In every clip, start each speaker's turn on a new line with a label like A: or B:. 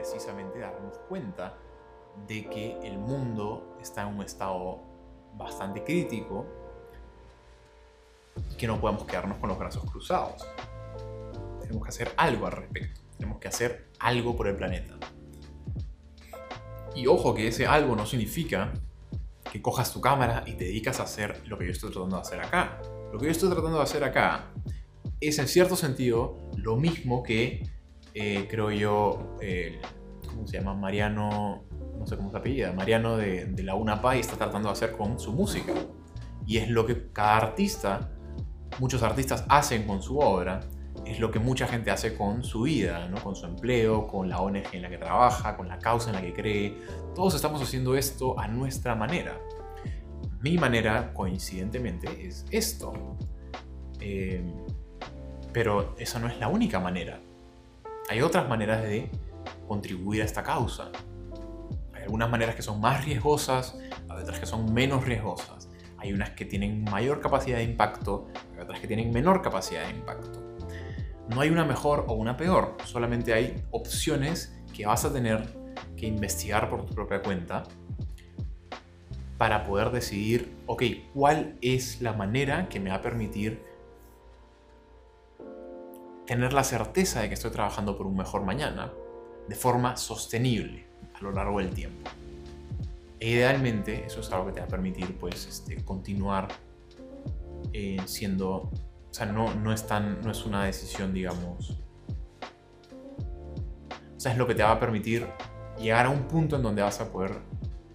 A: precisamente darnos cuenta de que el mundo está en un estado bastante crítico y que no podemos quedarnos con los brazos cruzados. Tenemos que hacer algo al respecto. Tenemos que hacer algo por el planeta. Y ojo que ese algo no significa que cojas tu cámara y te dedicas a hacer lo que yo estoy tratando de hacer acá. Lo que yo estoy tratando de hacer acá es en cierto sentido lo mismo que eh, creo yo, ¿cómo se llama? Mariano, no sé cómo se apellida, Mariano de, de la UNAPA y está tratando de hacer con su música. Y es lo que cada artista, muchos artistas hacen con su obra, es lo que mucha gente hace con su vida, ¿no? con su empleo, con la ONG en la que trabaja, con la causa en la que cree. Todos estamos haciendo esto a nuestra manera. Mi manera, coincidentemente, es esto. Eh, pero esa no es la única manera. Hay otras maneras de contribuir a esta causa. Hay algunas maneras que son más riesgosas, hay otras que son menos riesgosas. Hay unas que tienen mayor capacidad de impacto, hay otras que tienen menor capacidad de impacto. No hay una mejor o una peor, solamente hay opciones que vas a tener que investigar por tu propia cuenta para poder decidir, ok, ¿cuál es la manera que me va a permitir tener la certeza de que estoy trabajando por un mejor mañana de forma sostenible a lo largo del tiempo. E idealmente eso es algo que te va a permitir pues, este, continuar eh, siendo, o sea, no, no, es tan, no es una decisión, digamos, o sea, es lo que te va a permitir llegar a un punto en donde vas a poder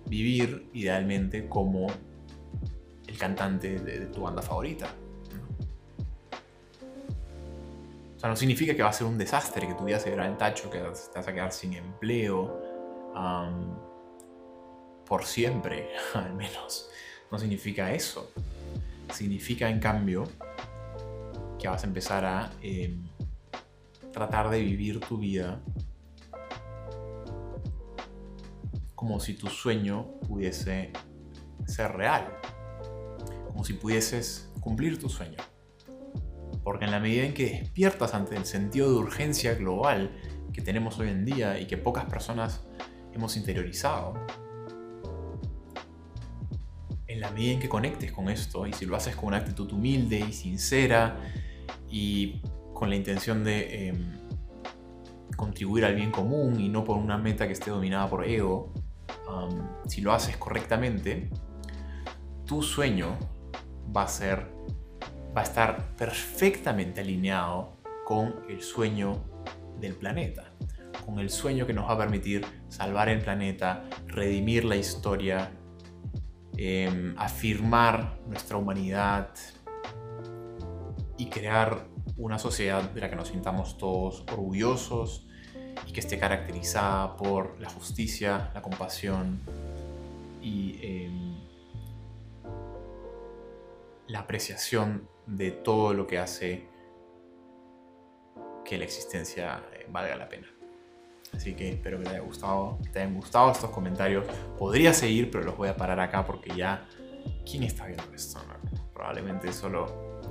A: vivir idealmente como el cantante de tu banda favorita. No significa que va a ser un desastre, que tu vida se verá en tacho, que te vas a quedar sin empleo por siempre, al menos. No significa eso. Significa, en cambio, que vas a empezar a em, tratar de vivir tu vida como si tu sueño pudiese ser real, como si pudieses cumplir tu sueño. Porque en la medida en que despiertas ante el sentido de urgencia global que tenemos hoy en día y que pocas personas hemos interiorizado, en la medida en que conectes con esto y si lo haces con una actitud humilde y sincera y con la intención de em, contribuir al bien común y no por una meta que esté dominada por ego, si lo haces correctamente, tu sueño va a ser va a estar perfectamente alineado con el sueño del planeta, con el sueño que nos va a permitir salvar el planeta, redimir la historia, em, afirmar nuestra humanidad y crear una sociedad de la que nos sintamos todos orgullosos y que esté caracterizada por la justicia, la compasión y em, la apreciación de todo lo que hace que la existencia eh, valga la pena. Así que espero que te haya gustado, te hayan gustado estos comentarios. Podría seguir, pero los voy a parar acá porque ya. ¿Quién está viendo esto? Probablemente solo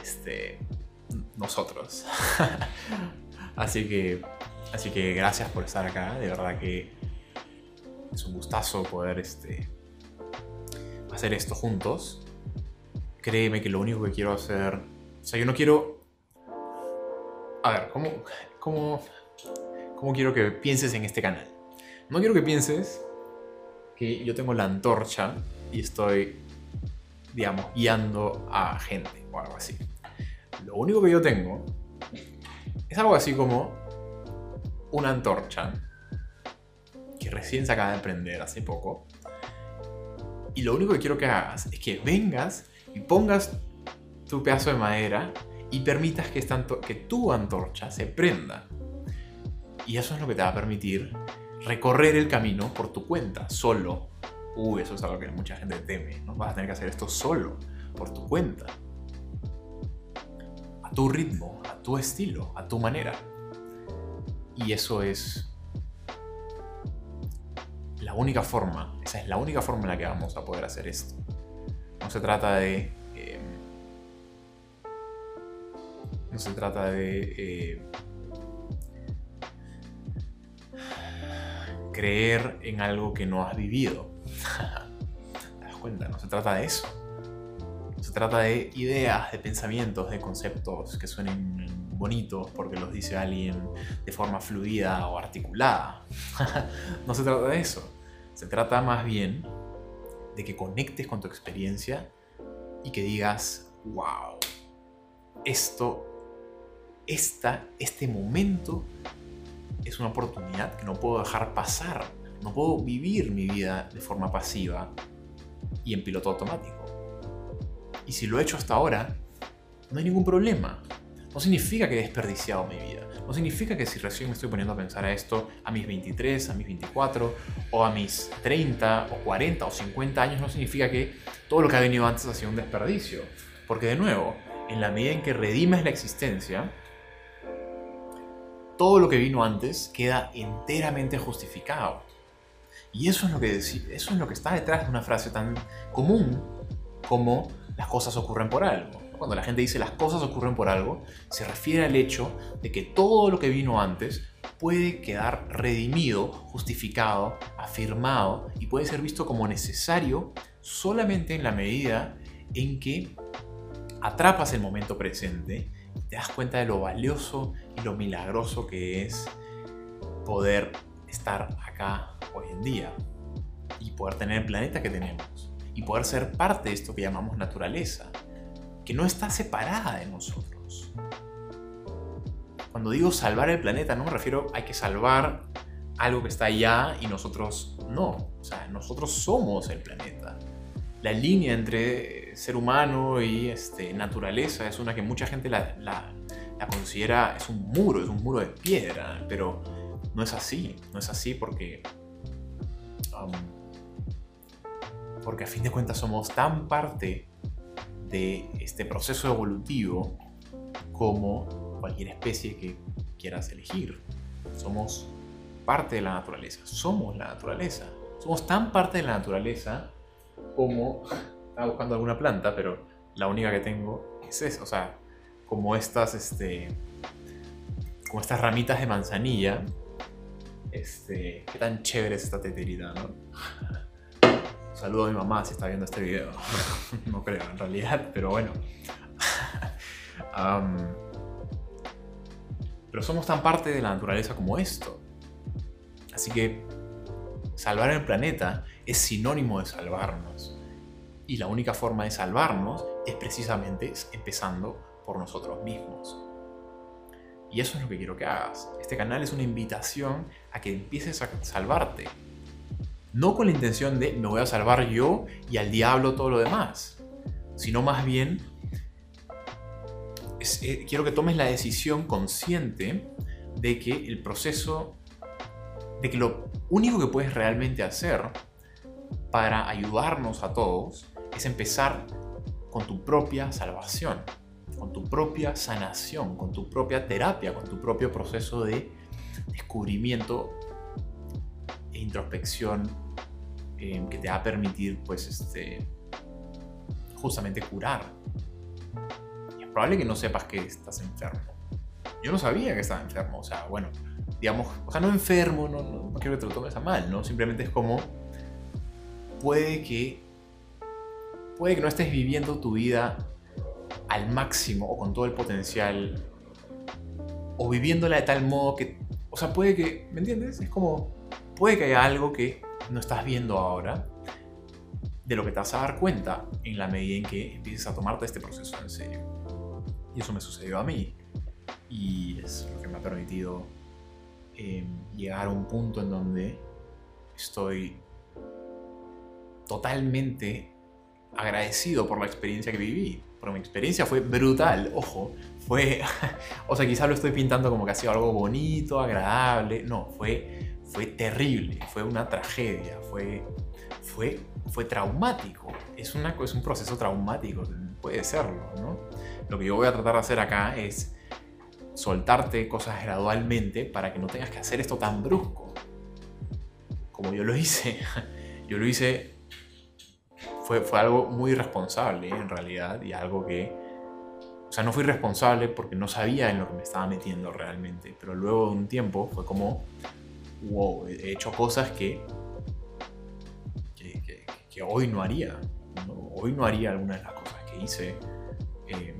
A: este, nosotros. así que. Así que gracias por estar acá. De verdad que es un gustazo poder este, hacer esto juntos créeme que lo único que quiero hacer. O sea, yo no quiero. A ver, ¿cómo, cómo, cómo quiero que pienses en este canal? No quiero que pienses que yo tengo la antorcha y estoy, digamos, guiando a gente o algo así. Lo único que yo tengo es algo así como una antorcha que recién se acaba de prender hace poco. Y lo único que quiero que hagas es que vengas y pongas tu pedazo de madera y permitas que, que tu antorcha se prenda. Y eso es lo que te va a permitir recorrer el camino por tu cuenta, solo. Uy, eso es algo que mucha gente teme. No vas a tener que hacer esto solo, por tu cuenta. A tu ritmo, a tu estilo, a tu manera. Y eso es la única forma, esa es la única forma en la que vamos a poder hacer esto. No se trata de... Eh, no se trata de... Eh, creer en algo que no has vivido. ¿Te das cuenta? No se trata de eso. Se trata de ideas, de pensamientos, de conceptos que suenen bonitos porque los dice alguien de forma fluida o articulada. no se trata de eso. Se trata más bien de que conectes con tu experiencia y que digas, wow, esto, esta, este momento es una oportunidad que no puedo dejar pasar. No puedo vivir mi vida de forma pasiva y en piloto automático. Y si lo he hecho hasta ahora, no hay ningún problema. No significa que he desperdiciado mi vida. No significa que si recién me estoy poniendo a pensar a esto a mis 23, a mis 24, o a mis 30, o 40, o 50 años, no significa que todo lo que ha venido antes ha sido un desperdicio. Porque de nuevo, en la medida en que redimes la existencia, todo lo que vino antes queda enteramente justificado. Y eso es lo que, eso es lo que está detrás de una frase tan común como las cosas ocurren por algo. Cuando la gente dice las cosas ocurren por algo, se refiere al hecho de que todo lo que vino antes puede quedar redimido, justificado, afirmado y puede ser visto como necesario solamente en la medida en que atrapas el momento presente te das cuenta de lo valioso y lo milagroso que es poder estar acá hoy en día y poder tener el planeta que tenemos y poder ser parte de esto que llamamos naturaleza que no está separada de nosotros. Cuando digo salvar el planeta, no me refiero a que salvar algo que está allá y nosotros no. O sea, nosotros somos el planeta. La línea entre ser humano y este, naturaleza es una que mucha gente la, considera, es un muro, es un muro de piedra, pero no es así, no es así porque... Um, porque a fin de cuentas somos tan parte de este proceso evolutivo como cualquier especie que quieras elegir. Somos parte de la naturaleza, somos la naturaleza. Somos tan parte de la naturaleza como... Estaba buscando alguna planta, pero la única que tengo es esa. O sea, como estas, este, como estas ramitas de manzanilla. Este, qué tan chévere es esta teterita, ¿no? Saludo a mi mamá si está viendo este video. no creo, en realidad, pero bueno. pero somos tan parte de la naturaleza como esto. Así que salvar el planeta es sinónimo de salvarnos. Y la única forma de salvarnos es precisamente empezando por nosotros mismos. Y eso es lo que quiero que hagas. Este canal es una invitación a que empieces a salvarte, no con la intención de me voy a salvar yo y al diablo todo lo demás, sino más bien eh, quiero que tomes la decisión consciente de que el proceso, de que lo único que puedes realmente hacer para ayudarnos a todos es empezar con tu propia salvación, con tu propia sanación, con tu propia terapia, con tu propio proceso de descubrimiento introspección Em, que te va a permitir, pues, este, justamente curar. Es probable que no sepas que estás enfermo. Yo no sabía que estaba enfermo, o sea, bueno, digamos, o sea, no enfermo, no, no, no quiero que te lo tomes a mal, ¿no? Simplemente es como, puede que, puede que no estés viviendo tu vida al máximo o con todo el potencial, o viviéndola de tal modo que, o sea, puede que, ¿me entiendes? Es como, puede que haya algo que no estás viendo ahora, de lo que te vas a dar cuenta en la medida en que empieces a tomarte este proceso en serio. Y eso me sucedió a mí. Y es lo que me ha permitido em, llegar a un punto en donde estoy totalmente agradecido por la experiencia que viví. Porque mi experiencia fue brutal, ojo. Fue, o sea, quizá lo estoy pintando como que ha sido algo bonito, agradable. No, fue fue terrible, fue una tragedia, fue, fue, fue traumático. Es, una, es un proceso traumático, puede serlo, ¿no? Lo que yo voy a tratar de hacer acá es soltarte cosas gradualmente para que no tengas que hacer esto tan brusco. Como yo lo hice. Yo lo hice, fue, fue algo muy irresponsable en realidad y algo que... O sea, no fui responsable porque no sabía en lo que me estaba metiendo realmente, pero luego de un tiempo fue como, wow, he hecho cosas que, que, hoy no haría. Hoy no haría algunas de las cosas que hice. Eh,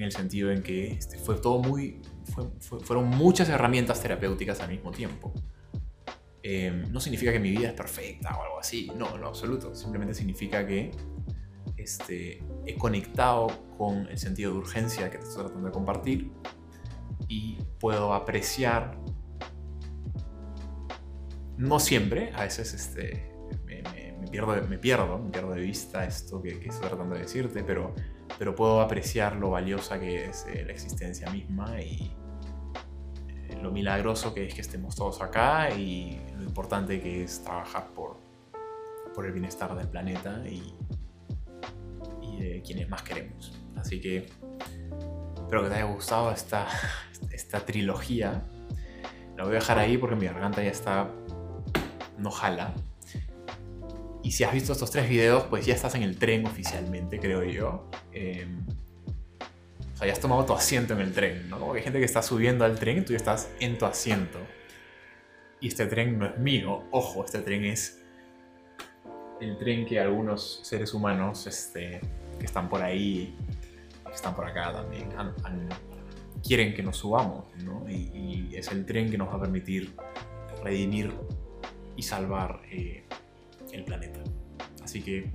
A: en el sentido en que este, fue todo muy. fueron muchas herramientas terapéuticas al mismo tiempo. Eh, no significa que mi vida es perfecta o algo así, no, en absoluto. Simplemente significa que este, he conectado con el sentido de urgencia que te estoy tratando de compartir y puedo apreciar, no siempre, a veces este, me, pierdo, me, pierdo, me pierdo de vista esto que, estoy tratando de decirte, pero, pero puedo apreciar lo valiosa que es eh, la existencia misma y eh, lo milagroso que es que estemos todos acá y lo importante que es trabajar por, por el bienestar del planeta y, y de quienes más queremos. Así que espero que te haya gustado esta, esta trilogía. La voy a dejar ahí porque mi garganta ya está... no jala. Y si has visto estos tres videos, pues ya estás en el tren oficialmente, creo yo. Em, o sea, ya has tomado tu asiento en el tren, ¿no? Como hay gente que está subiendo al tren y tú ya estás en tu asiento. Y este tren no es mío, ojo, este tren es el tren que algunos seres humanos este, que están por ahí, que están por acá también, han, quieren que nos subamos, ¿no? Y, es el tren que nos va a permitir redimir y salvar eh, el planeta. Así que,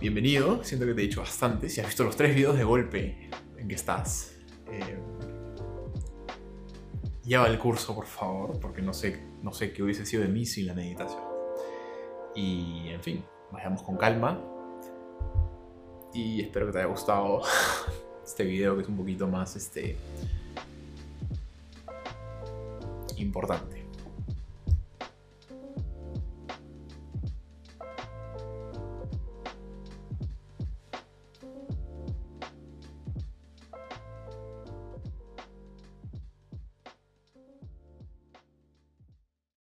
A: bienvenido, siento que te he dicho bastante, si has visto los tres videos de golpe en que estás, eh, lleva el curso, por favor, porque no sé, no sé qué hubiese sido de mí sin la meditación. Y, en fin, vayamos con calma. Y espero que te haya gustado este video que es un poquito más este, importante.